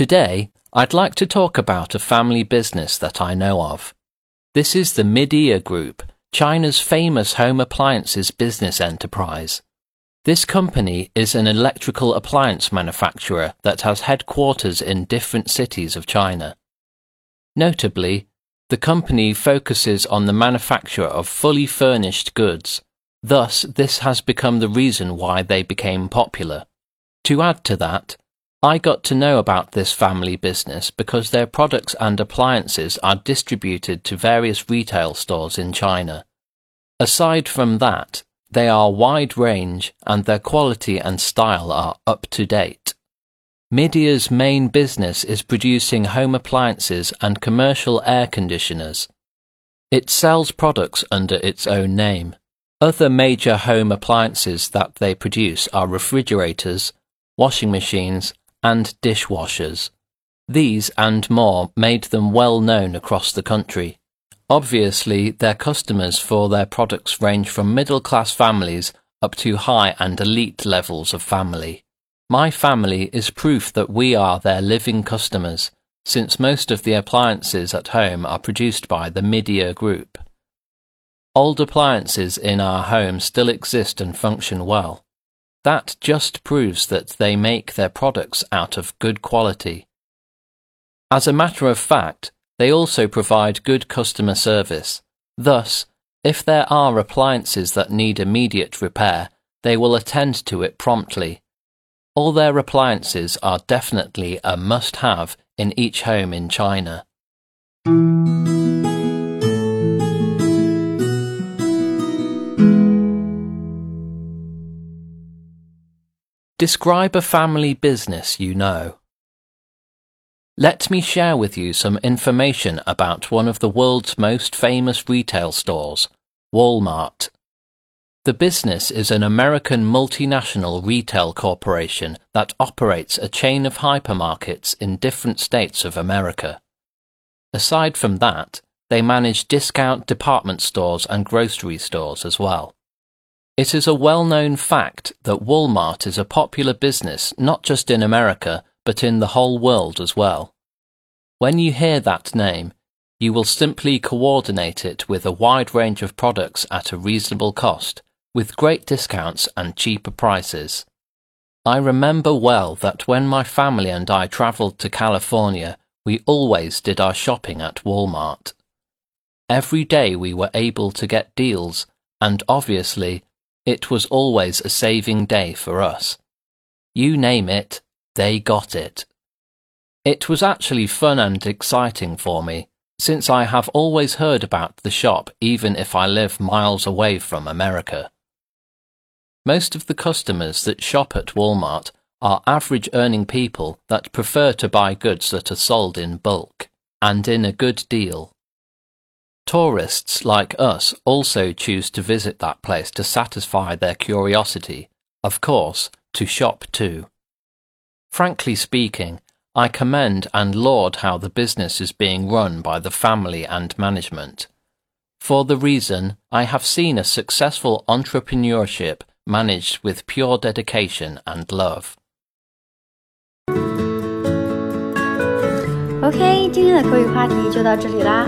Today, I'd like to talk about a family business that I know of. This is the Midea Group, China's famous home appliances business enterprise. This company is an electrical appliance manufacturer that has headquarters in different cities of China. Notably, the company focuses on the manufacture of fully furnished goods. Thus, this has become the reason why they became popular. To add to that, I got to know about this family business because their products and appliances are distributed to various retail stores in China. Aside from that, they are wide range and their quality and style are up to date. Midea's main business is producing home appliances and commercial air conditioners. It sells products under its own name. Other major home appliances that they produce are refrigerators, washing machines, and dishwashers. These and more made them well known across the country. Obviously, their customers for their products range from middle class families up to high and elite levels of family. My family is proof that we are their living customers, since most of the appliances at home are produced by the Midea Group. Old appliances in our home still exist and function well. That just proves that they make their products out of good quality. As a matter of fact, they also provide good customer service. Thus, if there are appliances that need immediate repair, they will attend to it promptly. All their appliances are definitely a must have in each home in China. Describe a family business you know. Let me share with you some information about one of the world's most famous retail stores, Walmart. The business is an American multinational retail corporation that operates a chain of hypermarkets in different states of America. Aside from that, they manage discount department stores and grocery stores as well. It is a well known fact that Walmart is a popular business not just in America, but in the whole world as well. When you hear that name, you will simply coordinate it with a wide range of products at a reasonable cost, with great discounts and cheaper prices. I remember well that when my family and I travelled to California, we always did our shopping at Walmart. Every day we were able to get deals, and obviously, it was always a saving day for us. You name it, they got it. It was actually fun and exciting for me, since I have always heard about the shop even if I live miles away from America. Most of the customers that shop at Walmart are average earning people that prefer to buy goods that are sold in bulk and in a good deal. Tourists like us also choose to visit that place to satisfy their curiosity, of course, to shop too. Frankly speaking, I commend and laud how the business is being run by the family and management. For the reason I have seen a successful entrepreneurship managed with pure dedication and love. OK，今天的口语话题就到这里啦。